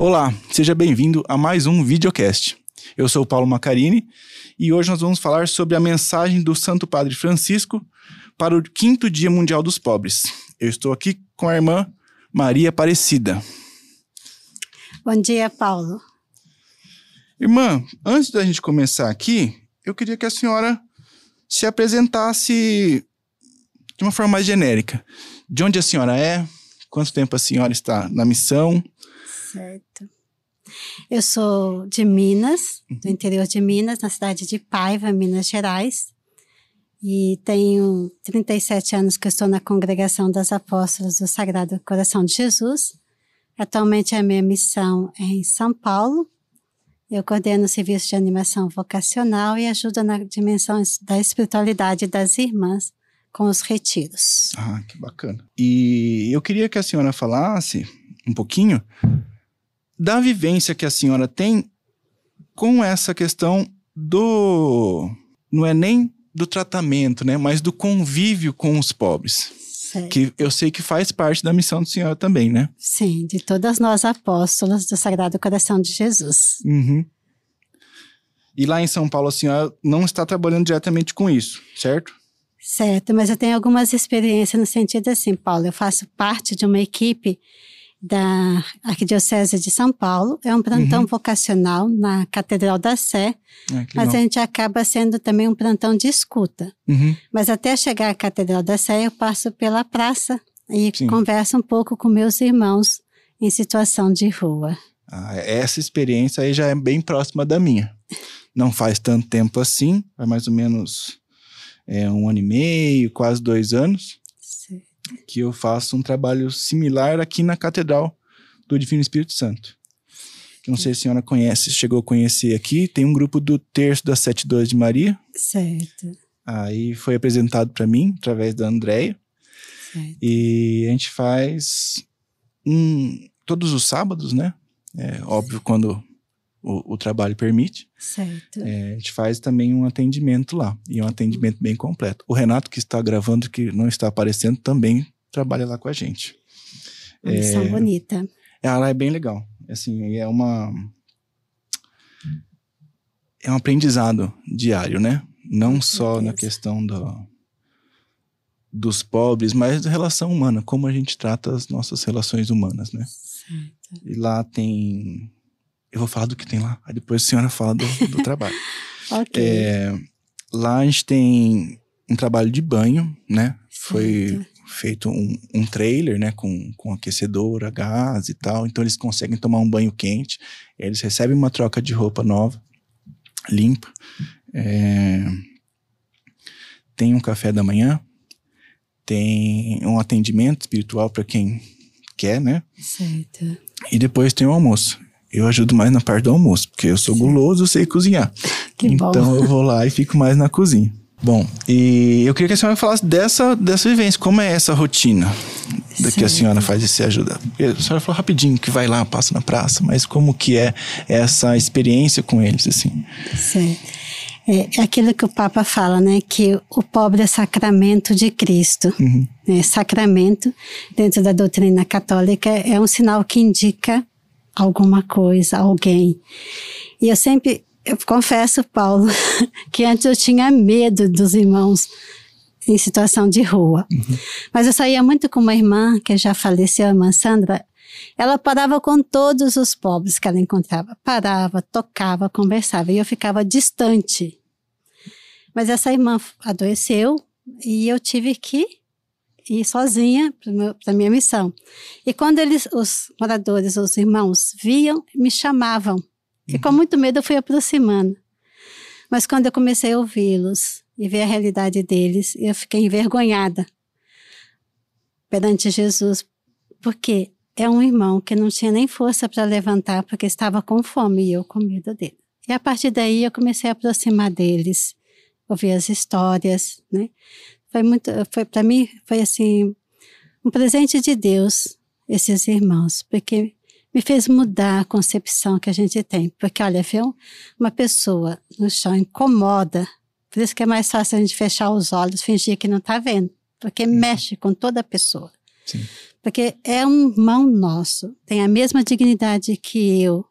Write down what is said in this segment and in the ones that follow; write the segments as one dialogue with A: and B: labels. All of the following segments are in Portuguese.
A: Olá, seja bem-vindo a mais um videocast. Eu sou o Paulo Macarini e hoje nós vamos falar sobre a mensagem do Santo Padre Francisco para o quinto Dia Mundial dos Pobres. Eu estou aqui com a irmã Maria Aparecida.
B: Bom dia, Paulo.
A: Irmã, antes da gente começar aqui, eu queria que a senhora se apresentasse de uma forma mais genérica. De onde a senhora é? Quanto tempo a senhora está na missão?
B: Certo. Eu sou de Minas, do interior de Minas, na cidade de Paiva, Minas Gerais. E tenho 37 anos que estou na congregação das apóstolas do Sagrado Coração de Jesus. Atualmente a minha missão é em São Paulo. Eu coordeno o serviço de animação vocacional e ajudo na dimensão da espiritualidade das irmãs com os retiros.
A: Ah, que bacana. E eu queria que a senhora falasse um pouquinho da vivência que a senhora tem com essa questão do. Não é nem do tratamento, né? Mas do convívio com os pobres.
B: Certo.
A: Que eu sei que faz parte da missão da senhora também, né?
B: Sim, de todas nós apóstolas do Sagrado Coração de Jesus.
A: Uhum. E lá em São Paulo a senhora não está trabalhando diretamente com isso, certo?
B: Certo, mas eu tenho algumas experiências no sentido assim, Paulo. Eu faço parte de uma equipe da Arquidiocese de São Paulo. É um plantão
A: Uhum.
B: vocacional na Catedral da Sé,
A: Ah,
B: mas a gente acaba sendo também um plantão de escuta.
A: Uhum.
B: Mas até chegar à Catedral da Sé, eu passo pela praça e
A: Sim.
B: converso um pouco com meus irmãos em situação de rua.
A: Ah, essa experiência aí já é bem próxima da minha. Não faz tanto tempo assim, faz mais ou menos é, um ano e meio, quase dois anos. Que eu faço um trabalho similar aqui na Catedral do Divino Espírito Santo. Que não sei se a senhora conhece, chegou a conhecer aqui, tem um grupo do Terço das Sete Dores de Maria,
B: Certo,
A: aí foi apresentado para mim, através da Andréia,
B: certo.
A: e a gente faz um, todos os sábados, né? É, óbvio, quando o, o trabalho permite.
B: certo.
A: É, a gente faz também um atendimento lá. E é um atendimento bem completo. O Renato, que está gravando, que não está aparecendo, também trabalha lá com a gente.
B: Uma missão bonita.
A: Ela é bem legal. Assim, é uma. É um aprendizado diário, né? Não
B: Com
A: só na
B: certeza.
A: questão do, dos pobres, mas da relação humana, como a gente trata as nossas relações humanas, né?
B: Certo.
A: E lá tem. Eu vou falar do que tem lá, aí depois a senhora fala do, do trabalho.
B: Ok.
A: É, lá a gente tem um trabalho de banho, né? Foi
B: Certo.
A: feito um, um trailer, né? Com, com aquecedor, gás e tal. Então eles conseguem tomar um banho quente. Eles recebem uma troca de roupa nova, limpa. É, tem um café da manhã. Tem um atendimento espiritual para quem quer, né?
B: Certo.
A: E depois tem o almoço. Eu ajudo mais na parte do almoço, porque eu sou
B: Sim.
A: guloso, eu sei cozinhar.
B: Que
A: então
B: bom.
A: eu vou lá e fico mais na cozinha. Bom, e eu queria que a senhora falasse dessa, dessa vivência. Como é essa rotina da que a senhora faz esse ajuda? Porque A senhora falou rapidinho que vai lá, passa na praça, mas como que é essa experiência com eles, assim?
B: Certo. É aquilo que o Papa fala, né? Que o pobre é sacramento de Cristo.
A: Uhum.
B: né, sacramento, dentro da doutrina católica, é um sinal que indica alguma coisa, alguém. E eu sempre, eu confesso, Paulo, que antes eu tinha medo dos irmãos em situação de rua. Mas eu saía muito com uma irmã que já faleceu, a irmã Sandra. Ela parava com todos os pobres que ela encontrava. Parava, tocava, conversava. E eu ficava distante. Mas essa irmã adoeceu e eu tive que ir sozinha para a minha missão. E quando eles, os moradores, os irmãos, viam, me chamavam. E com muito medo eu fui aproximando. Mas quando eu comecei a ouvi-los e ver a realidade deles, eu fiquei envergonhada perante Jesus, porque é um irmão que não tinha nem força para levantar porque estava com fome e eu com medo dele. E a partir daí eu comecei a aproximar deles, ouvir as histórias, né? Foi muito, foi para mim foi assim um presente de Deus esses irmãos, porque me fez mudar a concepção que a gente tem. Porque, olha, ver uma pessoa no chão incomoda, por isso que é mais fácil a gente fechar os olhos, fingir que não está vendo, porque mexe com toda a pessoa.
A: Sim.
B: Porque é um irmão nosso, tem a mesma dignidade que eu,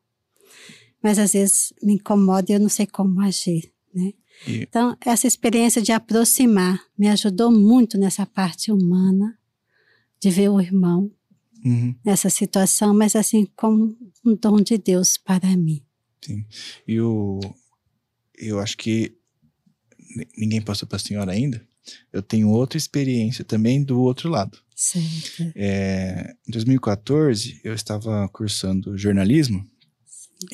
B: mas às vezes me incomoda e eu não sei como agir, né?
A: E-
B: Então, essa experiência de aproximar me ajudou muito nessa parte humana, de ver o irmão
A: Uhum,
B: nessa situação, mas assim, como um dom de Deus para mim.
A: sim. E o, eu acho que ni- ninguém passou para a senhora ainda. Eu tenho outra experiência também do outro lado.
B: Certo.
A: É, em 2014, eu estava cursando jornalismo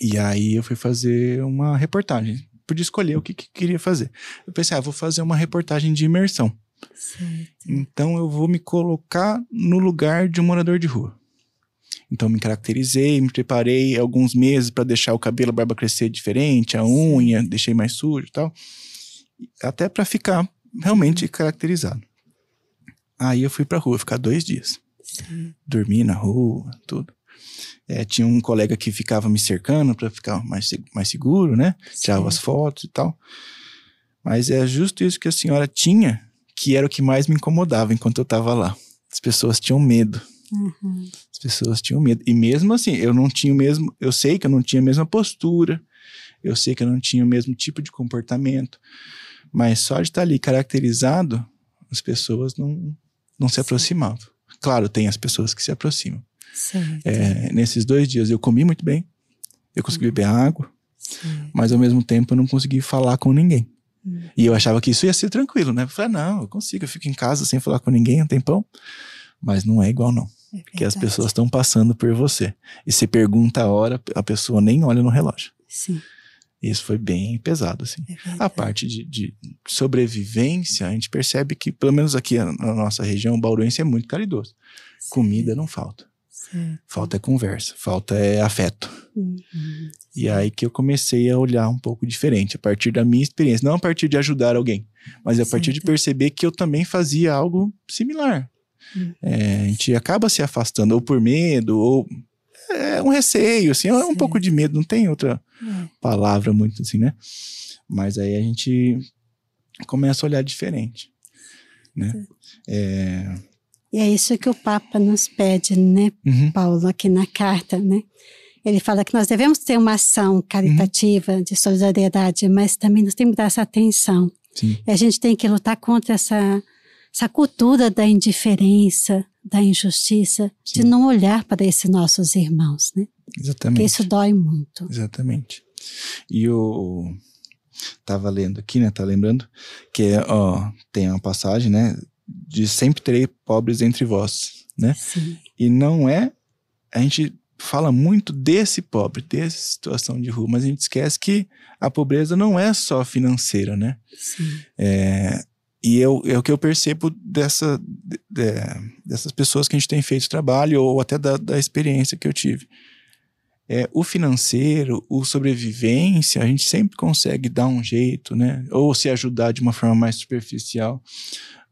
A: e aí eu fui fazer uma reportagem. Podia escolher o que, que queria fazer. Eu pensei, ah, vou fazer uma reportagem de imersão.
B: Certo.
A: Então eu vou me colocar no lugar de um morador de rua. Então me caracterizei, me preparei alguns meses para deixar o cabelo, a barba crescer diferente, a unha, deixei mais sujo e tal. Até para ficar realmente caracterizado. Aí eu fui pra rua ficar dois dias.
B: Certo.
A: Dormi na rua, tudo. É, tinha um colega que ficava me cercando para ficar mais, mais seguro, né? Tirava as fotos e tal. Mas é justo isso que a senhora tinha, que era o que mais me incomodava enquanto eu estava lá. As pessoas tinham medo.
B: Uhum.
A: As pessoas tinham medo. E mesmo assim, eu não tinha o mesmo. Eu sei que eu não tinha a mesma postura. Eu sei que eu não tinha o mesmo tipo de comportamento. Mas só de estar ali caracterizado, as pessoas não, não se
B: Sim.
A: aproximavam. Claro, tem as pessoas que se aproximam. É, nesses dois dias eu comi muito bem, eu consegui beber água,
B: Certo.
A: mas ao mesmo tempo eu não consegui falar com ninguém.
B: Hum.
A: E eu achava que isso ia ser tranquilo, né? Eu falei, não, eu consigo, eu fico em casa sem falar com ninguém um tempão. Mas não é igual, não.
B: É
A: Porque as pessoas estão passando por você. E você pergunta a hora, a pessoa nem olha no relógio.
B: Sim,
A: Isso foi bem pesado, assim.
B: é.
A: A parte de, de sobrevivência, a gente percebe que, pelo menos aqui na nossa região, o bauruense é muito caridoso. Comida não falta.
B: Certo.
A: Falta é conversa, falta é afeto.
B: Uhum.
A: E aí que eu comecei a olhar um pouco diferente, a partir da minha experiência. Não a partir de ajudar alguém, mas a partir de
B: Certo.
A: perceber que eu também fazia algo similar.
B: Hum.
A: É, a gente acaba se afastando, ou por medo, ou é um receio, assim, é um pouco de medo, não tem outra
B: É.
A: palavra muito assim, né? Mas aí a gente começa a olhar diferente, né? É,
B: E é isso que o Papa nos pede, né,
A: uhum,
B: Paulo, aqui na carta, né? Ele fala que nós devemos ter uma ação caritativa
A: Uhum.
B: de solidariedade, mas também nós temos que dar essa atenção.
A: sim,
B: E a gente tem que lutar contra essa, essa cultura da indiferença, da injustiça, de
A: Sim.
B: não olhar para esses nossos irmãos, né? Porque
A: exatamente.
B: isso dói muito.
A: Exatamente. E eu tava lendo aqui, né? Tá lembrando que é, ó, tem uma passagem, né? De sempre terei pobres entre vós, né?
B: Sim,
A: E não é. A gente fala muito desse pobre, dessa situação de rua, mas a gente esquece que a pobreza não é só financeira, né?
B: sim,
A: É, e eu, é o que eu percebo dessa, de- de- dessas pessoas que a gente tem feito trabalho, ou até da, da experiência que eu tive. É, o financeiro, o sobrevivência, a gente sempre consegue dar um jeito, né? Ou se ajudar de uma forma mais superficial.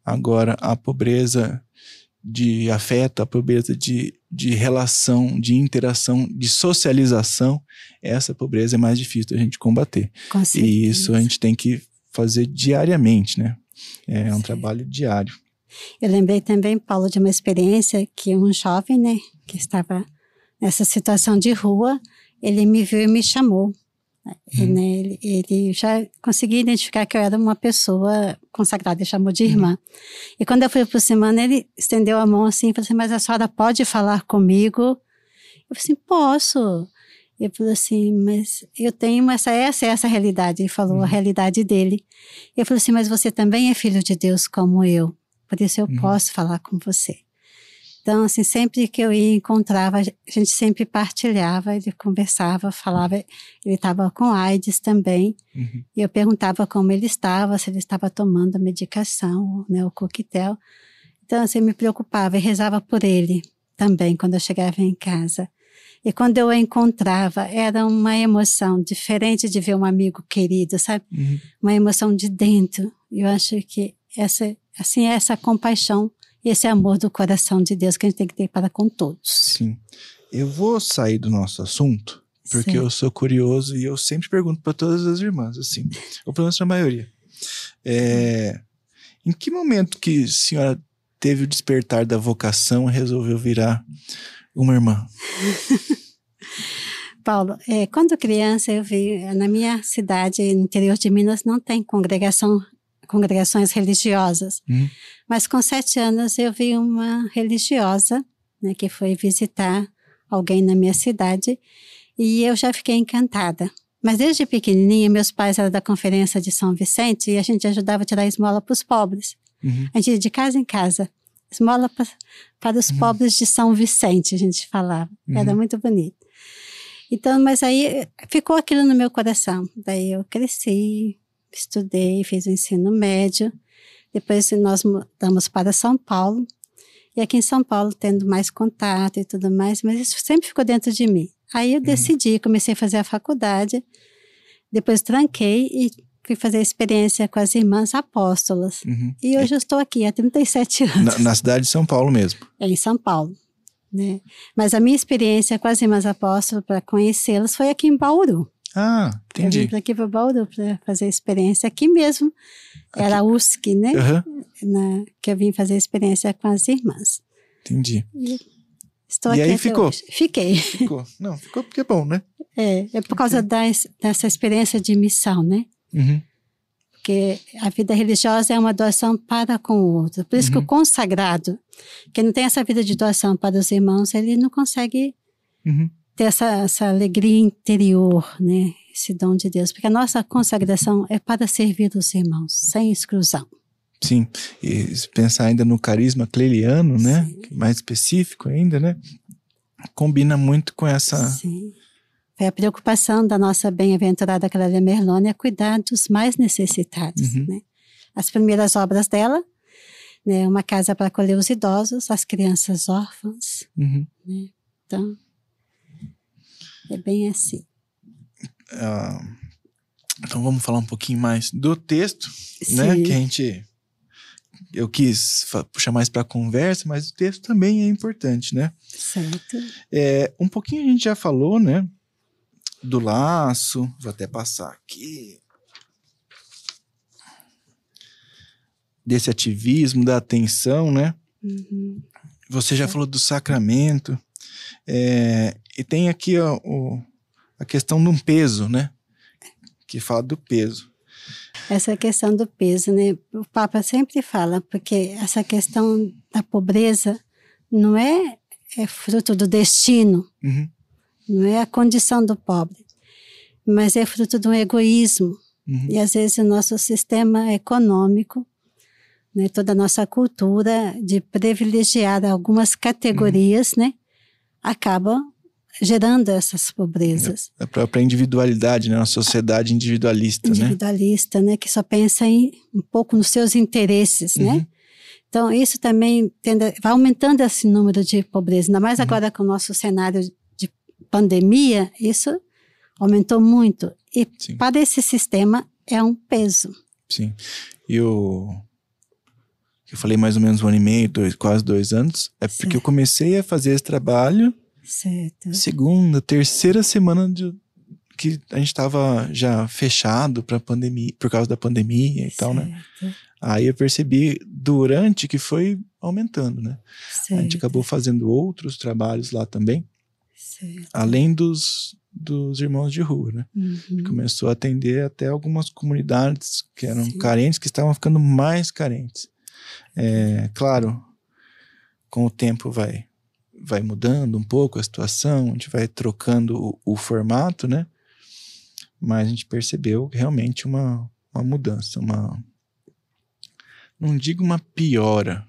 A: Agora, a pobreza de afeto, a pobreza de, de relação, de interação, de socialização, essa pobreza é mais difícil da gente combater.
B: com.
A: E isso a gente tem que fazer diariamente, né? É um
B: Certo.
A: trabalho diário.
B: Eu lembrei também, Paulo, de uma experiência que um jovem, né, que estava nessa situação de rua, ele me viu e me chamou. Né, ele, ele já conseguia identificar que eu era uma pessoa consagrada, ele chamou de irmã. E quando eu fui aproximando, ele estendeu a mão assim e falou assim: Mas a senhora pode falar comigo? Eu falei assim: Posso. Ele falou assim: Mas eu tenho essa, essa, essa realidade. Ele falou a realidade dele. Eu falei assim: Mas você também é filho de Deus como eu. Por isso eu
A: Uhum.
B: posso falar com você. Então, assim, sempre que eu ia encontrava, a gente sempre partilhava, ele conversava, falava. Ele estava com AIDS também.
A: Uhum.
B: E eu perguntava como ele estava, se ele estava tomando a medicação, né, o coquetel. Então, assim, me preocupava e rezava por ele também quando eu chegava em casa. E quando eu o encontrava, era uma emoção diferente de ver um amigo querido, sabe?
A: Uhum.
B: Uma emoção de dentro. E eu acho que essa, assim, é essa compaixão e esse amor do coração de Deus que a gente tem que ter para com todos.
A: Sim. Eu vou sair do nosso assunto, porque
B: Certo.
A: eu sou curioso e eu sempre pergunto para todas as irmãs, assim, ou pelo menos a maioria. É, em que momento que a senhora teve o despertar da vocação e resolveu virar uma irmã?
B: Paulo, é, quando criança eu vi, na minha cidade, no interior de Minas, não tem congregação, congregações religiosas.
A: Hum.
B: Mas com sete anos eu vi uma religiosa, né, que foi visitar alguém na minha cidade e eu já fiquei encantada. Mas desde pequenininha, meus pais eram da conferência de São Vicente e a gente ajudava a tirar esmola para os pobres.
A: Uhum.
B: A gente ia de casa em casa. Esmola pra, para os
A: Uhum.
B: pobres de São Vicente, a gente falava. Era
A: Uhum.
B: muito bonito. Então, mas aí ficou aquilo no meu coração. Daí eu cresci, estudei, fiz o ensino médio. Depois nós mudamos para São Paulo. E aqui em São Paulo, tendo mais contato e tudo mais, mas isso sempre ficou dentro de mim. Aí eu decidi, comecei a fazer a faculdade. Depois tranquei e fui fazer a experiência com as irmãs apóstolas.
A: Uhum.
B: E hoje eu estou aqui há 37 anos,
A: Na, na cidade de São Paulo mesmo.
B: é em São Paulo. Né? Mas a minha experiência com as irmãs apóstolas, para conhecê-las, foi aqui em Bauru.
A: Ah,
B: Eu vim
A: entendi.
B: para aqui para Bauru para fazer experiência aqui mesmo. Era a USC, né?
A: Aham,
B: Na, que eu vim fazer a experiência com as irmãs.
A: entendi.
B: Estou
A: E
B: aqui
A: aí ficou?
B: hoje. Fiquei.
A: Ficou. Não, ficou porque é bom, né?
B: É, é por causa das, dessa experiência de missão, né?
A: Uhum.
B: Porque a vida religiosa é uma doação para com o outro. Por isso que
A: Uhum.
B: o consagrado, que não tem essa vida de doação para os irmãos, ele não consegue
A: Uhum.
B: Ter essa, essa alegria interior, né? Esse dom de Deus. Porque a nossa consagração é para servir os irmãos, sem exclusão.
A: Sim. E pensar ainda no carisma cleliano, né?
B: Sim.
A: Mais específico ainda, né? Combina muito com essa.
B: Sim. Foi a preocupação da nossa bem-aventurada Clélia Merlone é cuidar dos mais necessitados,
A: Uhum.
B: né? As primeiras obras dela, né? Uma casa para acolher os idosos, as crianças órfãs.
A: Uhum.
B: Então, é bem assim.
A: Ah, então vamos falar um pouquinho mais do texto, né?
B: Sim.
A: Que a gente. Eu quis puxar mais para conversa, mas o texto também é importante, né?
B: Certo.
A: É, um pouquinho a gente já falou, né? Do laço. Vou até passar aqui. Desse ativismo, da atenção, né?
B: Uhum.
A: Você já falou do sacramento. É, e tem aqui ó, o- a questão de um peso, né? Que fala do peso.
B: Essa questão do peso, né? O Papa sempre fala, porque essa questão da pobreza não é, é fruto do destino,
A: Uhum,
B: não é a condição do pobre, mas é fruto de um egoísmo.
A: uhum,
B: E às vezes o nosso sistema econômico, né, toda a nossa cultura de privilegiar algumas categorias, né, acaba gerando essas pobrezas.
A: A própria individualidade, né? Uma sociedade individualista, né?
B: individualista, né, que só pensa em um pouco nos seus interesses,
A: Uhum.
B: né? Então isso também tende, vai aumentando esse número de pobreza, ainda
A: Uhum.
B: mais agora com o nosso cenário de pandemia, isso aumentou muito. E
A: Sim.
B: para esse sistema é um peso.
A: Sim. E o. Eu falei mais ou menos um ano e meio, dois, quase dois anos. É porque
B: Sim.
A: eu comecei a fazer esse trabalho
B: Certo.
A: segunda, terceira semana de, que a gente estava já fechado para pandemia, por causa da pandemia e tal, né?
B: Certo,
A: Aí eu percebi durante que foi aumentando, né? A gente
B: certo,
A: acabou fazendo outros trabalhos lá também,
B: certo.
A: além dos, dos irmãos de rua, né?
B: Uhum.
A: Começou a atender até algumas comunidades que eram
B: Sim.
A: carentes, que estavam ficando mais carentes. É, claro, com o tempo vai, vai mudando um pouco a situação, a gente vai trocando o, o formato, né? Mas a gente percebeu realmente uma, uma mudança, uma. Não digo uma piora,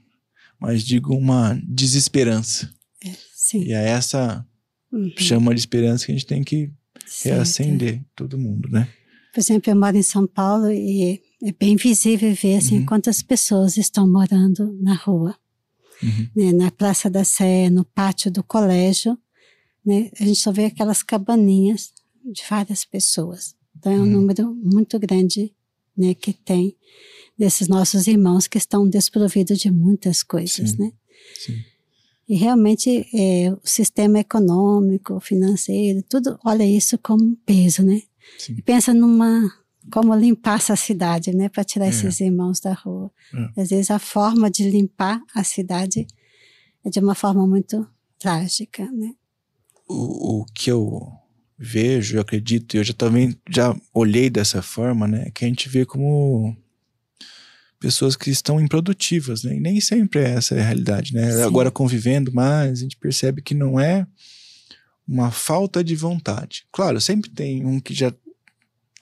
A: mas digo uma desesperança.
B: Sim.
A: E é essa
B: Uhum.
A: chama de esperança que a gente tem que
B: Certo.
A: reacender todo mundo, né?
B: Por exemplo, eu moro em São Paulo e é bem visível ver assim,
A: Uhum.
B: quantas pessoas estão morando na rua,
A: Uhum.
B: né, na Praça da Sé, no pátio do colégio. Né, a gente só vê aquelas cabaninhas de várias pessoas. Então é um
A: Uhum.
B: número muito grande né, que tem desses nossos irmãos que estão desprovidos de muitas coisas.
A: Sim.
B: Né?
A: Sim.
B: E realmente é, o sistema econômico, financeiro, tudo olha isso como um peso, né?
A: Sim.
B: E pensa numa como limpar essa cidade, né, para tirar
A: É.
B: esses irmãos da rua.
A: É.
B: Às vezes a forma de limpar a cidade é de uma forma muito trágica, né?
A: o, o que eu vejo, eu acredito, e eu já também já olhei dessa forma, né? Que a gente vê como pessoas que estão improdutivas, né? E nem sempre é essa a realidade, né?
B: Sim.
A: Agora convivendo mais, a gente percebe que não é uma falta de vontade. Claro, sempre tem um que já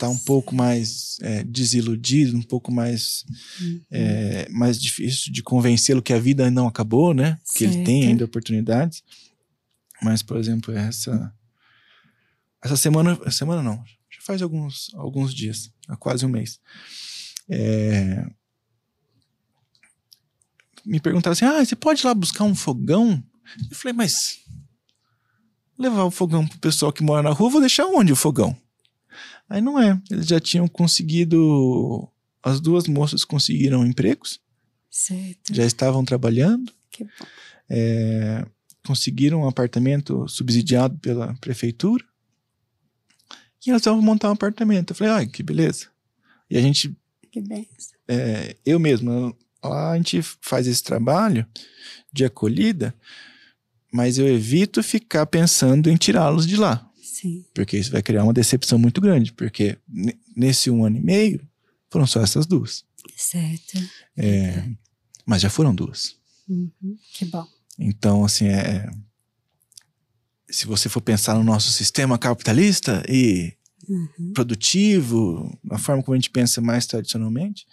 A: tá um pouco mais é, desiludido, um pouco mais é, mais difícil de convencê-lo que a vida não acabou, né? Que ele tem ainda oportunidades. Mas, por exemplo, essa essa semana, semana não, já faz alguns alguns dias, há quase um mês. É, me perguntaram assim: "Ah, você pode ir lá buscar um fogão?" Eu falei: "Mas levar o fogão pro pessoal que mora na rua, vou deixar onde o fogão?" Aí não é, eles já tinham conseguido as duas moças conseguiram empregos,
B: Certo.
A: já estavam trabalhando,
B: Que bom.
A: é, conseguiram um apartamento subsidiado pela prefeitura e elas vão montar um apartamento. Eu falei, ai, que beleza. E a gente,
B: Que bem.
A: é, eu mesmo, lá a gente faz esse trabalho de acolhida, mas eu evito ficar pensando em tirá-los de lá,
B: Sim.
A: porque isso vai criar uma decepção muito grande, porque ne- nesse um ano e meio foram só essas duas.
B: Certo.
A: É, mas já foram duas.
B: Uhum. Que bom.
A: Então, assim, é. Se você for pensar no nosso sistema capitalista e
B: Uhum.
A: produtivo, a forma como a gente pensa mais tradicionalmente,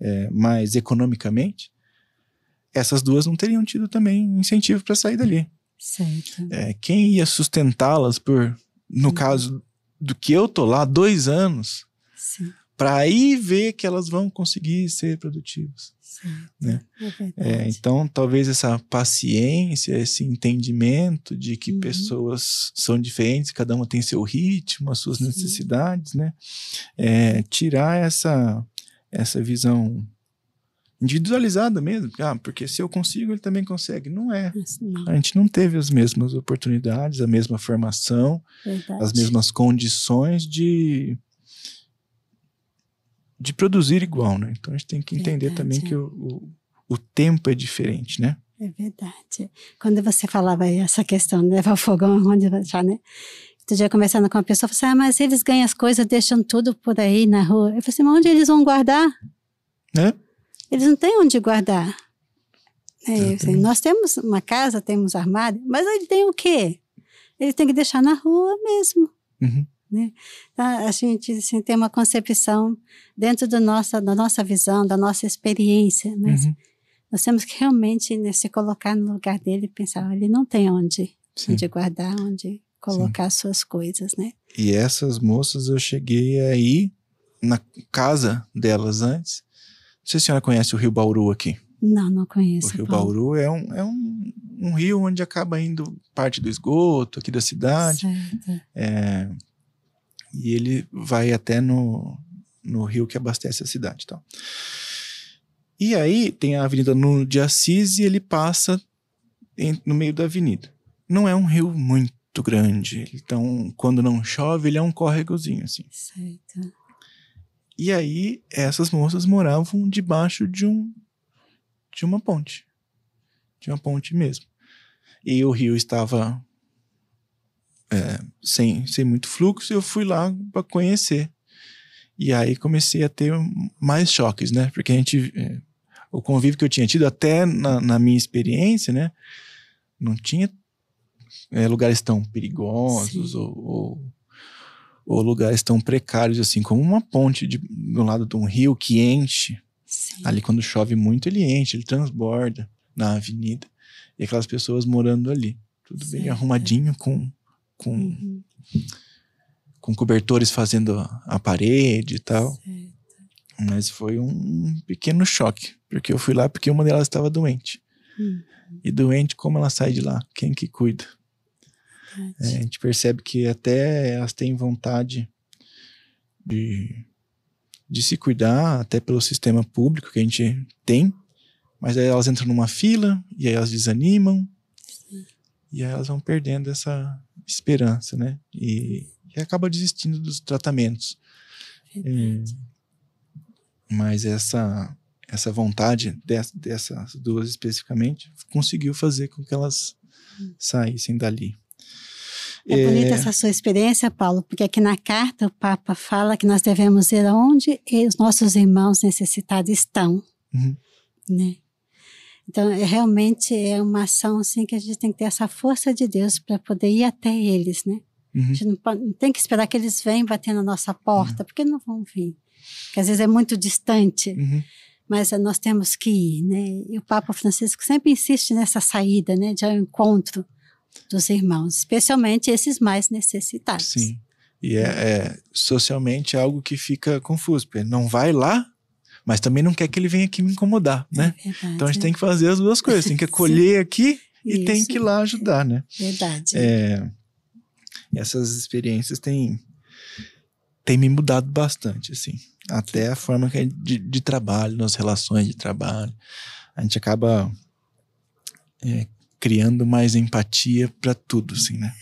A: é, mais economicamente, essas duas não teriam tido também incentivo para sair dali.
B: Certo.
A: É, quem ia sustentá-las por, no
B: Uhum.
A: caso do que eu tô lá, dois anos, para aí ver que elas vão conseguir ser produtivas. Né?
B: É.
A: É, então, talvez essa paciência, esse entendimento de que
B: Uhum.
A: pessoas são diferentes, cada uma tem seu ritmo, as suas
B: Sim.
A: necessidades, né? É, tirar essa, essa visão individualizada mesmo. Ah, porque se eu consigo, ele também consegue. Não é.
B: Mas Não,
A: A gente não teve as mesmas oportunidades, a mesma formação,
B: verdade.
A: as mesmas condições de de produzir igual, né? Então a gente tem que entender
B: Verdade,
A: também
B: é.
A: que o, o, o tempo é diferente, né?
B: É verdade. Quando você falava aí essa questão de levar o fogão onde deixar, né? Outro dia conversando com uma pessoa, eu falei assim, ah, mas eles ganham as coisas, deixam tudo por aí na rua. Eu falei assim, mas onde eles vão guardar?
A: Né?
B: Eles não têm onde guardar. É, eu assim,
A: Exatamente.
B: nós temos uma casa, temos armário, mas ele tem o quê? Ele tem que deixar na rua mesmo.
A: Uhum.
B: Tá? A gente assim, tem uma concepção dentro do nossa, da nossa visão, da nossa experiência, mas
A: Uhum.
B: nós temos que realmente né, se colocar no lugar dele e pensar, ele não tem onde,
A: Sim.
B: onde guardar, onde colocar as suas coisas, né?
A: E essas moças eu cheguei aí na casa delas antes. Não sei se a senhora conhece o Rio Bauru aqui.
B: Não, não
A: O
B: conheço.
A: Rio
B: Paulo.
A: Bauru é, um, é um, um rio onde acaba indo parte do esgoto aqui da cidade.
B: Certo.
A: É, e ele vai até no, no rio que abastece a cidade. e tal. E aí tem a Avenida Nuno de Assis e ele passa em- no meio da avenida. Não é um rio muito grande, então quando não chove ele é um córregozinho assim.
B: Certo.
A: E aí essas moças moravam debaixo de um de uma ponte, de uma ponte mesmo. E o rio estava é, sem, sem muito fluxo, eu fui lá para conhecer. E aí comecei a ter mais choques, né? Porque a gente. é, o convívio que eu tinha tido, até na, na minha experiência, né? Não tinha é, lugares tão perigosos ou, ou, ou lugares tão precários assim, como uma ponte de, do lado de um rio que enche.
B: Sim.
A: Ali, quando chove muito, ele enche, ele transborda na avenida. E aquelas pessoas morando ali. Tudo bem arrumadinho, com, com,
B: Uhum.
A: com cobertores fazendo a, a parede e tal.
B: Certo.
A: Mas foi um pequeno choque, porque eu fui lá porque uma delas estava doente.
B: Hum.
A: E doente, como ela sai de lá? Quem que cuida? É, a gente percebe que até elas têm vontade de, de se cuidar, até pelo sistema público que a gente tem, mas aí elas entram numa fila e aí elas desanimam e aí elas vão perdendo essa esperança, né? E, e acaba desistindo dos tratamentos. É, mas essa essa vontade dessas, dessas duas especificamente conseguiu fazer com que elas saíssem dali.
B: É bonita essa sua experiência, Paulo, porque aqui na carta o Papa fala que nós devemos ir aonde os nossos irmãos necessitados estão,
A: Uhum.
B: né? Então, é, realmente é uma ação assim que a gente tem que ter essa força de Deus para poder ir até eles, né? A
A: Uhum.
B: gente não, pode- não tem que esperar que eles venham bater na nossa porta, porque não vão vir. Porque às vezes é muito distante,
A: Uhum.
B: mas nós temos que ir, né? E o Papa Francisco sempre insiste nessa saída, né? De ao encontro dos irmãos, especialmente esses mais necessitados.
A: Sim. E é, é socialmente algo que fica confuso, porque não vai lá, mas também não quer que ele venha aqui me incomodar, né?
B: É verdade.
A: Então a gente tem que fazer as duas coisas, tem que acolher aqui e tem
B: Isso.
A: que ir lá ajudar, né?
B: Verdade.
A: É, essas experiências têm, têm me mudado bastante, assim. Até a forma que é de, de trabalho, nas relações de trabalho. A gente acaba é, criando mais empatia para tudo, assim, né?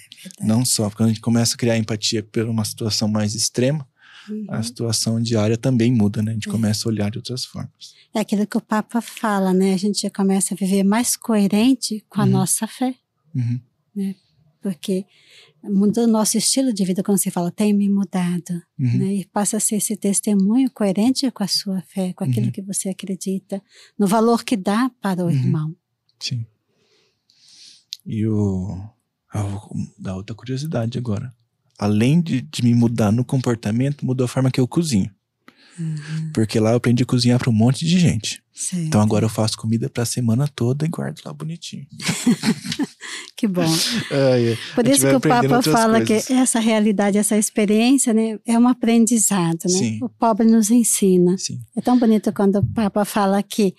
A: Não só, quando a gente começa a criar empatia por uma situação mais extrema,
B: Uhum.
A: a situação diária também muda, né? A gente começa a olhar de outras formas.
B: É aquilo que o Papa fala, né? A gente começa a viver mais coerente com a
A: Uhum.
B: nossa fé,
A: Uhum.
B: porque mudou o nosso estilo de vida, quando você fala, tem me mudado,
A: Uhum.
B: né? E passa a ser esse testemunho coerente com a sua fé, com aquilo
A: Uhum.
B: que você acredita, no valor que dá para o
A: Uhum.
B: irmão.
A: Sim. E o. Ah, vou dar outra curiosidade agora. Além de, de me mudar no comportamento, mudou a forma que eu cozinho.
B: Uhum.
A: Porque lá eu aprendi a cozinhar para um monte de gente.
B: Certo.
A: Então agora eu faço comida para a semana toda e guardo lá bonitinho.
B: Que bom.
A: Ai, ai.
B: Por isso que o Papa fala
A: coisas.
B: que essa realidade, essa experiência, né, é um aprendizado, né?
A: Sim.
B: O pobre nos ensina.
A: Sim.
B: É tão bonito quando o Papa fala que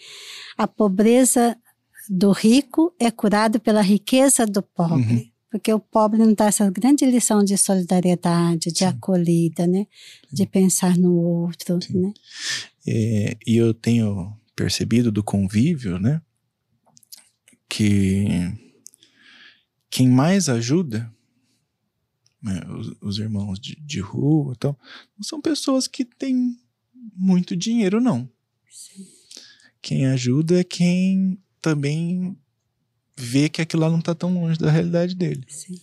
B: a pobreza do rico é curada pela riqueza do pobre.
A: Uhum.
B: Porque o pobre não dá essa grande lição de solidariedade, de
A: Sim.
B: acolhida, né? De pensar no outro,
A: Sim.
B: né?
A: É, e eu tenho percebido do convívio, né? Que quem mais ajuda, né, os, os irmãos de, de rua, então, não são pessoas que têm muito dinheiro, não. Quem ajuda é quem também vê que aquilo lá não está tão longe da realidade dele.
B: Sim.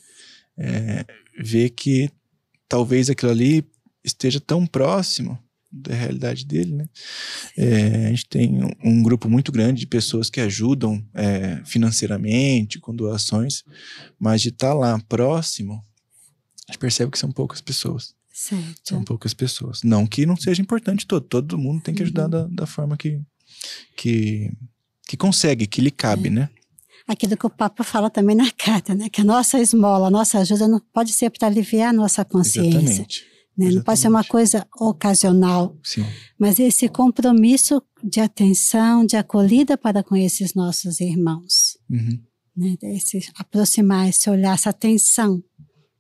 A: Vê que talvez aquilo ali esteja tão próximo da realidade dele, né? É, a gente tem um, grupo muito grande de pessoas que ajudam é, financeiramente, com doações, mas de estar lá próximo, a gente percebe que são poucas pessoas.
B: Certo.
A: São poucas pessoas. Não que não seja importante todo, todo mundo tem que ajudar
B: Uhum.
A: da, da forma que, que, que consegue, que lhe cabe,
B: É.
A: né?
B: Aquilo que o Papa fala também na carta, né? Que a nossa esmola, a nossa ajuda não pode ser para aliviar a nossa consciência.
A: Exatamente.
B: né? Não pode ser uma coisa ocasional.
A: Sim.
B: Mas esse compromisso de atenção, de acolhida para com esses nossos irmãos,
A: Uhum.
B: né? Esse aproximar, esse olhar, essa atenção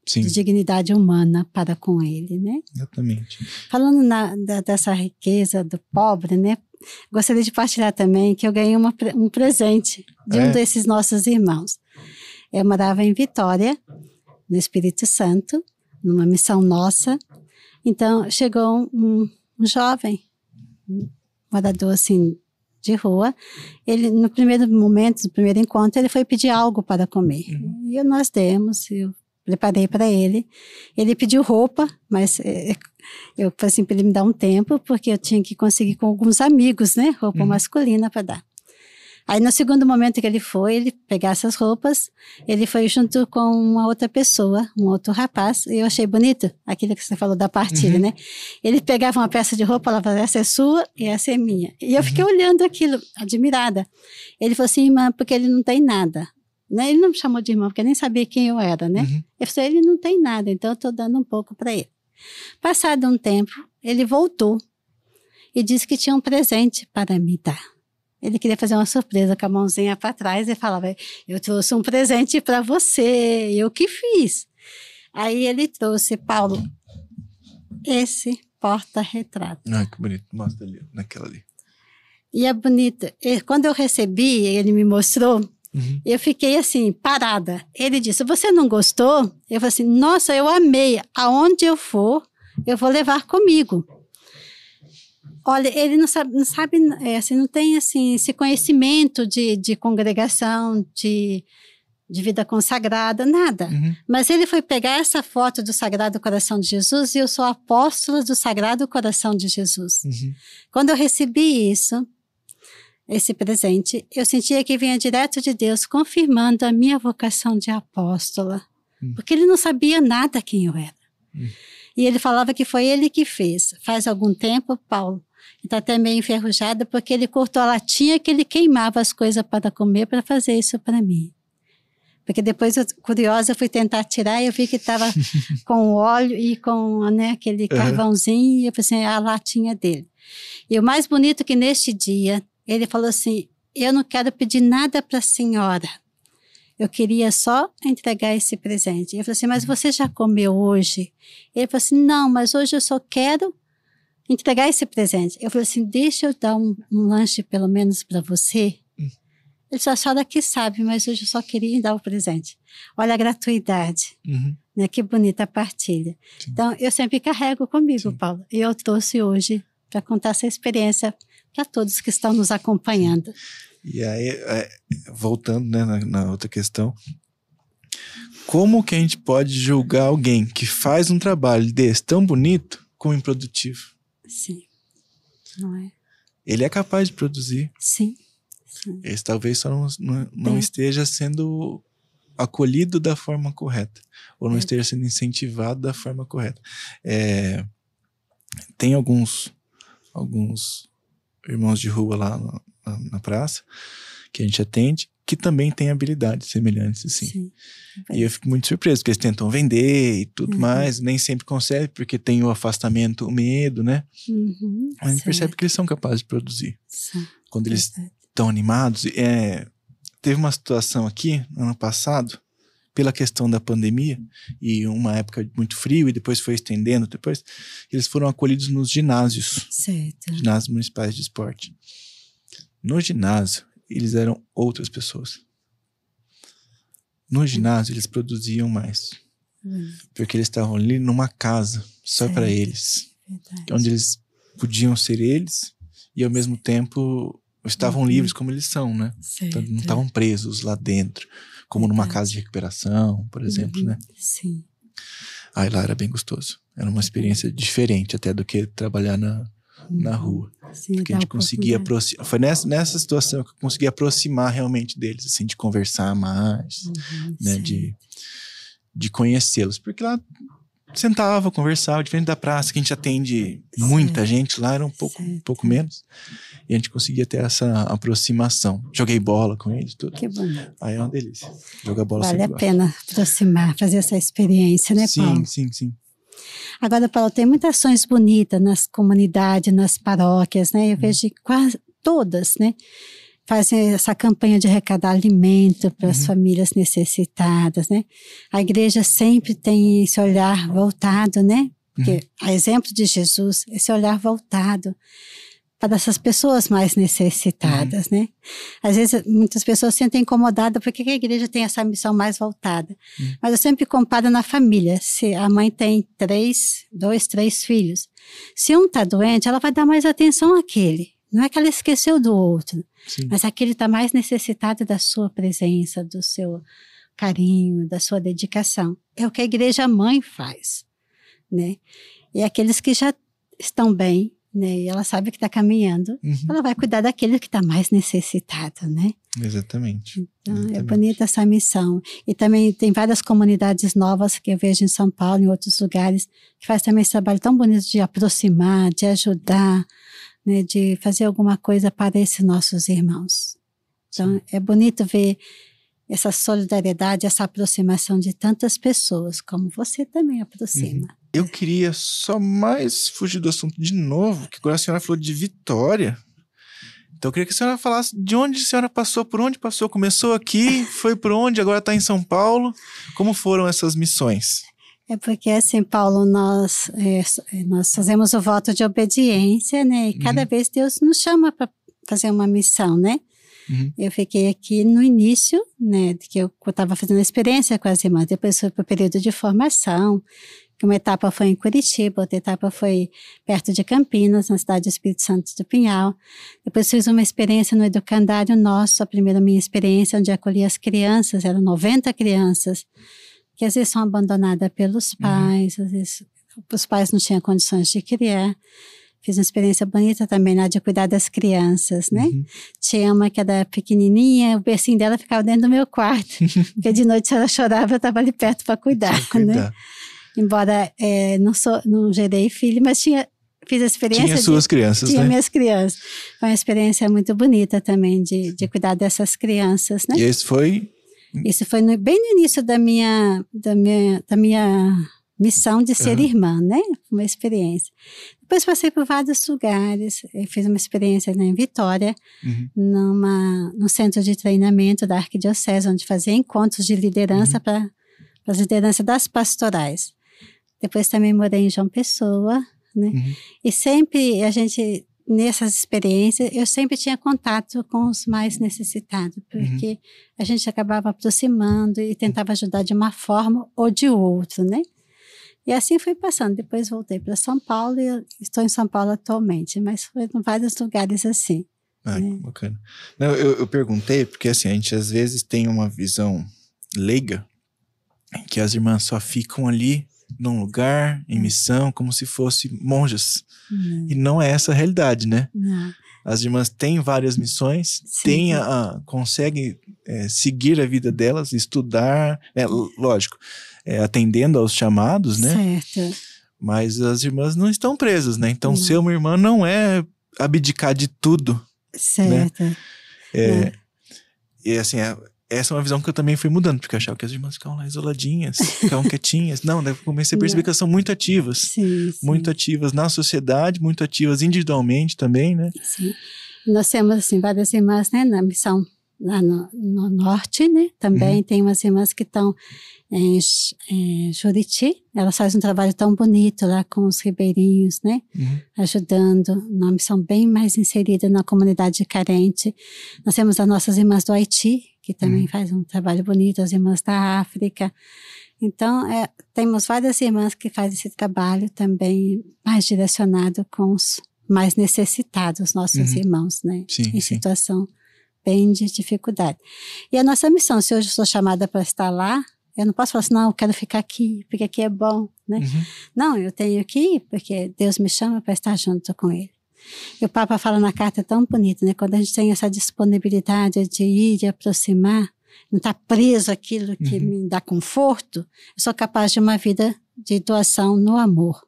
A: Sim,
B: de dignidade humana para com ele, né?
A: exatamente.
B: Falando na- da- dessa riqueza do pobre, né? Gostaria de partilhar também que eu ganhei uma um presente de
A: É?
B: um desses nossos irmãos. Eu morava em Vitória, no Espírito Santo, numa missão nossa. Então, chegou um, um jovem, um morador assim de rua. Ele, no primeiro momento, no primeiro encontro, ele foi pedir algo para comer. E nós demos, eu preparei para ele. Ele pediu roupa, mas eh, eu falei assim para ele me dar um tempo, porque eu tinha que conseguir com alguns amigos, né? Roupa
A: Uhum.
B: masculina para dar. Aí, no segundo momento que ele foi, ele pegar essas roupas, ele foi junto com uma outra pessoa, um outro rapaz, e eu achei bonito aquilo que você falou da partilha,
A: Uhum.
B: né? Ele pegava uma peça de roupa, ela falava, essa é sua e essa é minha. E eu fiquei
A: Uhum.
B: olhando aquilo, admirada. Ele falou assim, irmã, porque ele não tem nada. Né? Ele não me chamou de irmã, porque nem sabia quem eu era, né?
A: Uhum.
B: Eu falei, ele não tem nada, então eu estou dando um pouco para ele. Passado um tempo, ele voltou e disse que tinha um presente para me dar. Ele queria fazer uma surpresa com a mãozinha para trás e falava: Eu trouxe um presente para você, eu que fiz. Aí ele trouxe, Paulo, esse porta-retrato.
A: Ai, que bonito. Mostra ali, naquela ali.
B: E é bonito. E quando eu recebi, ele me mostrou,
A: Uhum.
B: eu fiquei assim, parada. Ele disse: Você não gostou? Eu falei assim: Nossa, eu amei. Aonde eu for, eu vou levar comigo. Olha, ele não sabe, não sabe, é, assim, não tem assim esse conhecimento de, de congregação, de, de vida consagrada, nada.
A: Uhum.
B: Mas ele foi pegar essa foto do Sagrado Coração de Jesus e eu sou apóstola do Sagrado Coração de Jesus.
A: Uhum.
B: Quando eu recebi isso, esse presente, eu sentia que vinha direto de Deus, confirmando a minha vocação de apóstola.
A: Hum.
B: Porque ele não sabia nada quem eu era.
A: Hum.
B: E ele falava que foi ele que fez. Faz algum tempo, Paulo, está até meio enferrujado, porque ele cortou a latinha que ele queimava as coisas para comer para fazer isso para mim. Porque depois, eu, curiosa, eu fui tentar tirar e eu vi que estava com óleo e com né, aquele carvãozinho, e eu pensei, a latinha dele. E o mais bonito que neste dia, ele falou assim: Eu não quero pedir nada para a senhora. Eu queria só entregar esse presente. Eu falei assim: Mas você já comeu hoje? Ele falou assim: Não, mas hoje eu só quero entregar esse presente. Eu falei assim: Deixa eu dar um, um lanche pelo menos para você. Ele disse: A senhora que sabe, mas hoje eu só queria dar o presente. Olha a gratuidade.
A: Uhum.
B: Né? Que bonita a partilha.
A: Sim.
B: Então, eu sempre carrego comigo,
A: Sim.
B: Paulo. E eu trouxe hoje para contar essa experiência para todos que estão nos acompanhando.
A: E aí, é, voltando né, na, na outra questão, como que a gente pode julgar alguém que faz um trabalho desse tão bonito como improdutivo?
B: Sim. Não é?
A: Ele é capaz de produzir,
B: Sim. Sim.
A: esse talvez só não, não, não
B: É.
A: esteja sendo acolhido da forma correta, ou não
B: É.
A: esteja sendo incentivado da forma correta. É, tem alguns, alguns irmãos de rua lá na, na- praça que a gente atende que também têm habilidades semelhantes, assim.
B: Sim.
A: E eu fico muito surpreso, porque eles tentam vender e tudo
B: Uhum.
A: mais, nem sempre conseguem, porque tem o afastamento, o medo, né?
B: Uhum.
A: Mas a gente percebe que eles são capazes de produzir.
B: Sim.
A: Quando eles estão animados. É, teve uma situação aqui, ano passado, pela questão da pandemia, e uma época muito frio, e depois foi estendendo, depois, eles foram acolhidos nos ginásios,
B: Certo.
A: ginásios municipais de esporte. No ginásio, eles eram outras pessoas. No ginásio, eles produziam mais.
B: Hum,
A: Porque eles estavam ali numa casa, só para
B: Certo.
A: eles.
B: Verdade.
A: Onde eles podiam ser eles e ao mesmo tempo estavam
B: Uhum.
A: livres como eles são, né?
B: Certo.
A: Então, não estavam presos lá dentro, como numa
B: Verdade.
A: casa de recuperação, por exemplo,
B: Uhum.
A: né?
B: Sim.
A: Aí lá era bem gostoso. Era uma experiência diferente até do que trabalhar na, na
B: Uhum.
A: rua.
B: Sim,
A: Porque a gente conseguia aproximar. Foi nessa, nessa situação que eu consegui aproximar realmente deles, assim, de conversar mais,
B: Uhum,
A: né?
B: certo.
A: De, de conhecê-los. Porque lá sentava, conversava, diferente da praça, que a gente atende muita
B: Certo.
A: gente, lá era um pouco, um pouco menos. E a gente conseguia ter essa aproximação. Joguei bola com eles, tudo.
B: Que bonito.
A: Aí é uma delícia. Jogar bola
B: Vale a
A: gosto.
B: pena aproximar, fazer essa experiência, né,
A: Sim,
B: Paulo?
A: sim, sim.
B: Agora, Paulo, tem muitas ações bonitas nas comunidades, nas paróquias, né? Eu vejo que quase todas, né? Fazem essa campanha de arrecadar alimento para as
A: Uhum.
B: famílias necessitadas, né? A igreja sempre tem esse olhar voltado, né? Porque,
A: Uhum.
B: a exemplo de Jesus, esse olhar voltado para essas pessoas mais necessitadas,
A: Uhum.
B: né? Às vezes, muitas pessoas se sentem incomodadas porque a igreja tem essa missão mais voltada.
A: Uhum.
B: Mas eu sempre comparo na família. Se a mãe tem três, dois, três filhos, se um está doente, ela vai dar mais atenção àquele. Não é que ela esqueceu do outro,
A: sim.
B: mas aquele está mais necessitado da sua presença, do seu carinho, da sua dedicação. É o que a igreja mãe faz, né? E aqueles que já estão bem, né? E ela sabe que está caminhando,
A: Uhum.
B: ela vai cuidar daquele que está mais necessitado, né?
A: Exatamente.
B: Então, é
A: Exatamente.
B: bonita essa missão. E também tem várias comunidades novas que eu vejo em São Paulo, em outros lugares, que faz também esse trabalho tão bonito de aproximar, de ajudar, né, de fazer alguma coisa para esses nossos irmãos. Então, é bonito ver essa solidariedade, essa aproximação de tantas pessoas, como você também aproxima.
A: Eu queria só mais fugir do assunto de novo, que agora a senhora falou de Vitória. Então eu queria que a senhora falasse de onde a senhora passou, por onde passou, começou aqui, foi por onde, agora está em São Paulo. Como foram essas missões?
B: É porque, assim, Paulo, nós, é, nós fazemos o voto de obediência, né? E cada
A: Uhum.
B: vez Deus nos chama para fazer uma missão, né?
A: Uhum.
B: Eu fiquei aqui no início, né? Que eu estava fazendo experiência com as irmãs. Depois foi para o período de formação, Uma etapa foi em Curitiba, outra etapa foi perto de Campinas, na cidade do Espírito Santo do Pinhal. Depois fiz uma experiência no educandário nosso, a primeira minha experiência, onde acolhi as crianças, eram 90 crianças, que às vezes são abandonadas pelos uhum. pais, uhum. às vezes os pais não tinham condições de criar. Fiz uma experiência bonita também lá de cuidar das crianças, né? Uhum. Tinha uma que era pequenininha, o bercinho dela ficava dentro do meu quarto, porque de noite ela chorava, eu estava ali perto para cuidar, né? Embora é, não, sou, não gerei filho, mas tinha fiz a experiência.
A: Tinha suas crianças,
B: tinha
A: né?
B: minhas crianças. Foi uma experiência muito bonita também de, de cuidar dessas crianças, né?
A: E esse foi?
B: Isso foi no, bem no início da minha, da minha, da minha missão de ser uhum. irmã, né? Uma experiência. Depois passei por vários lugares. Eu fiz uma experiência né, em Vitória, uhum. numa, num centro de treinamento da Arquidiocese, onde fazia encontros de liderança uhum. para as lideranças das pastorais. Depois também morei em João Pessoa, né? Uhum. E sempre a gente nessas experiências, eu sempre tinha contato com os mais necessitados, porque uhum. a gente acabava aproximando e tentava ajudar de uma forma ou de outra, né? E assim fui passando. Depois voltei para São Paulo e estou em São Paulo atualmente, mas foi em vários lugares assim.
A: Ah, né? bacana. Não, eu, eu perguntei porque assim, a gente às vezes tem uma visão leiga que as irmãs só ficam ali num lugar, em hum. missão, como se fossem monjas. Não. E não é essa a realidade, né?
B: Não.
A: As irmãs têm várias missões, têm a, a, conseguem é, seguir a vida delas, estudar, é, lógico, é, atendendo aos chamados, né?
B: Certo.
A: Mas as irmãs não estão presas, né? Então, não. ser uma irmã não é abdicar de tudo. Né?
B: Certo. Né?
A: É, e assim, é, essa é uma visão que eu também fui mudando, porque eu achava que as irmãs ficavam lá isoladinhas, ficavam quietinhas. Não, daí eu comecei a perceber que elas são muito ativas.
B: Sim, sim.
A: Muito ativas na sociedade, muito ativas individualmente também, né?
B: Sim. Nós temos, assim, várias irmãs, né, na missão lá no, no norte, né? Também uhum. tem umas irmãs que estão em, em, Juriti. Elas fazem um trabalho tão bonito lá com os ribeirinhos, né? Uhum. Ajudando, uma missão bem mais inserida na comunidade carente. Nós temos as nossas irmãs do Haiti, que também uhum. faz um trabalho bonito, as irmãs da África. Então, é, temos várias irmãs que fazem esse trabalho também mais direcionado com os mais necessitados, nossos uhum. irmãos, né?
A: Sim,
B: em
A: sim.
B: situação bem de dificuldade. E a nossa missão, se hoje eu sou chamada para estar lá, eu não posso falar assim, não, eu quero ficar aqui, porque aqui é bom, né? Uhum. Não, eu tenho que ir, porque Deus me chama para estar junto com Ele. E o Papa fala na carta tão bonita, né? Quando a gente tem essa disponibilidade de ir, de aproximar, não estar tá preso aquilo que uhum. me dá conforto, eu sou capaz de uma vida de doação no amor.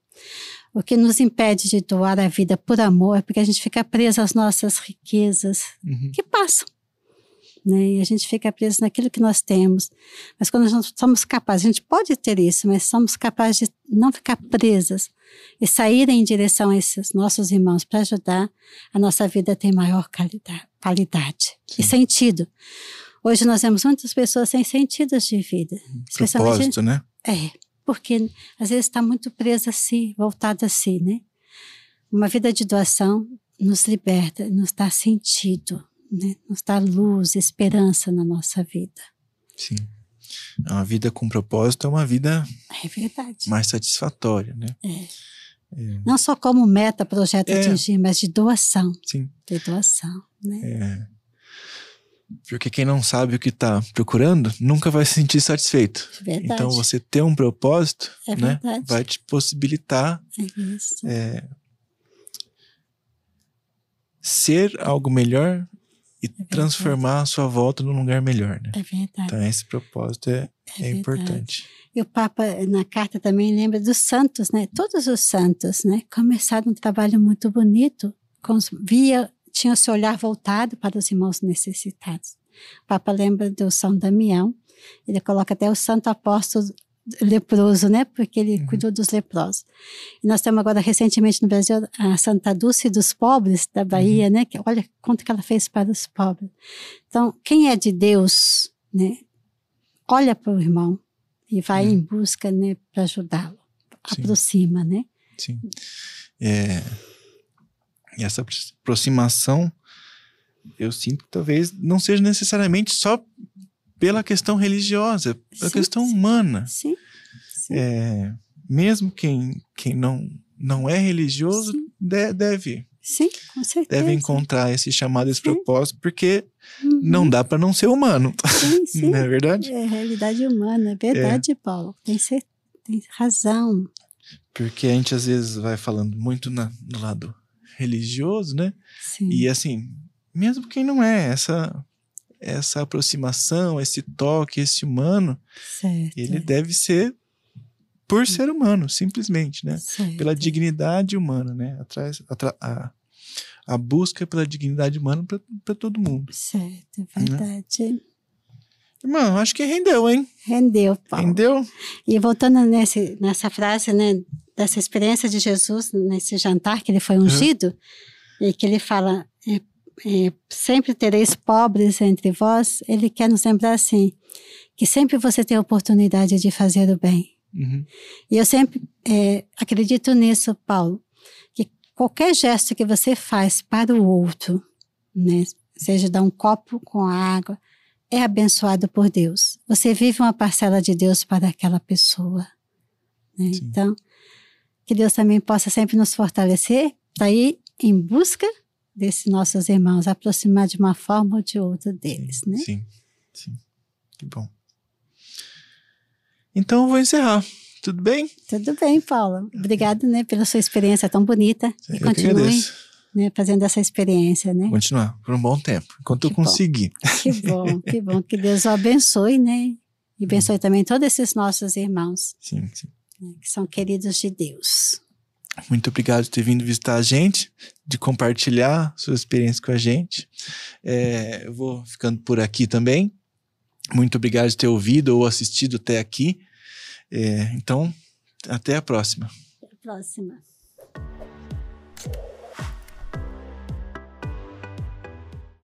B: O que nos impede de doar a vida por amor é porque a gente fica preso às nossas riquezas uhum. que passam. Né? E a gente fica preso naquilo que nós temos. Mas quando nós somos capazes, a gente pode ter isso, mas somos capazes de não ficar presas e sair em direção a esses nossos irmãos para ajudar, a nossa vida tem maior qualidade, qualidade e sentido. Hoje nós vemos muitas pessoas sem sentidos de vida.
A: Propósito, né?
B: É porque às vezes está muito presa a si, voltada a si, né? Uma vida de doação nos liberta, nos dá sentido, né? Nos dá luz, esperança na nossa vida.
A: Sim. É uma vida com propósito é uma vida
B: é verdade.
A: mais satisfatória, né?
B: É. É. Não só como meta, projeto é. atingir, mas de doação.
A: Sim.
B: De doação, né?
A: É. Porque quem não sabe o que está procurando nunca vai se sentir satisfeito.
B: Verdade.
A: Então você ter um propósito,
B: é
A: né, vai te possibilitar
B: é
A: é, ser algo melhor e é transformar a sua volta num lugar melhor, né?
B: É verdade.
A: Então esse propósito é, é, é importante.
B: E o Papa na carta também lembra dos santos, né? Todos os santos, né? Começaram um trabalho muito bonito, com, via tinha o seu olhar voltado para os irmãos necessitados. O Papa lembra do São Damião, ele coloca até o santo apóstolo leproso, né? Porque ele uhum. cuidou dos leprosos. E nós temos agora recentemente no Brasil a Santa Dulce dos pobres da Bahia, uhum. né? Que olha quanto que ela fez para os pobres. Então, quem é de Deus, né? Olha para o irmão e vai uhum. em busca, né? Para ajudá-lo, aproxima, né?
A: Sim. É, e essa aproximação, eu sinto que talvez não seja necessariamente só pela questão religiosa, pela sim, questão
B: sim,
A: humana.
B: Sim. sim.
A: É, mesmo quem, quem não, não é religioso de, deve
B: Sim, com certeza.
A: deve encontrar esse chamado, esse
B: Sim.
A: propósito, porque
B: Uhum.
A: não dá para não ser humano,
B: Sim, sim.
A: não é verdade?
B: É realidade humana, é verdade, Paulo. Tem, tem razão.
A: Porque a gente às vezes vai falando muito na, no lado religioso, né?
B: Sim.
A: E assim, mesmo quem não é, essa essa aproximação, esse toque, esse humano,
B: certo.
A: ele deve ser por ser humano, simplesmente, né?
B: certo.
A: Pela dignidade humana, né? Atrás, atra- a, a busca pela dignidade humana para todo mundo.
B: Certo,
A: Né?
B: verdade.
A: Irmão, acho que rendeu, hein?
B: Rendeu, Paulo.
A: Rendeu?
B: E voltando nesse, nessa frase, né, dessa experiência de Jesus nesse jantar que ele foi ungido, e que ele fala, é, sempre tereis pobres entre vós, ele quer nos lembrar assim, que sempre você tem a oportunidade de fazer o bem.
A: Uhum.
B: E eu sempre é, acredito nisso, Paulo, que qualquer gesto que você faz para o outro, né, seja dar um copo com água, é abençoado por Deus. Você vive uma parcela de Deus para aquela pessoa. né? Então, que Deus também possa sempre nos fortalecer para ir em busca desses nossos irmãos, aproximar de uma forma ou de outra deles, né?
A: Sim, sim. Que bom. Então eu vou encerrar. Tudo bem?
B: Tudo bem, Paulo. Obrigada, né, pela sua experiência tão bonita. e
A: eu que
B: continue né, fazendo essa experiência, né?
A: Continuar por um bom tempo, enquanto eu
B: Que bom.
A: conseguir.
B: Que bom, que bom. Que Deus o abençoe, né? E abençoe também todos esses nossos irmãos,
A: Sim, sim.
B: né, que são queridos de Deus.
A: Muito obrigado por ter vindo visitar a gente, de compartilhar sua experiência com a gente. É, eu vou ficando por aqui também. Muito obrigado por ter ouvido ou assistido até aqui. É, então, até a próxima.
B: Até a próxima.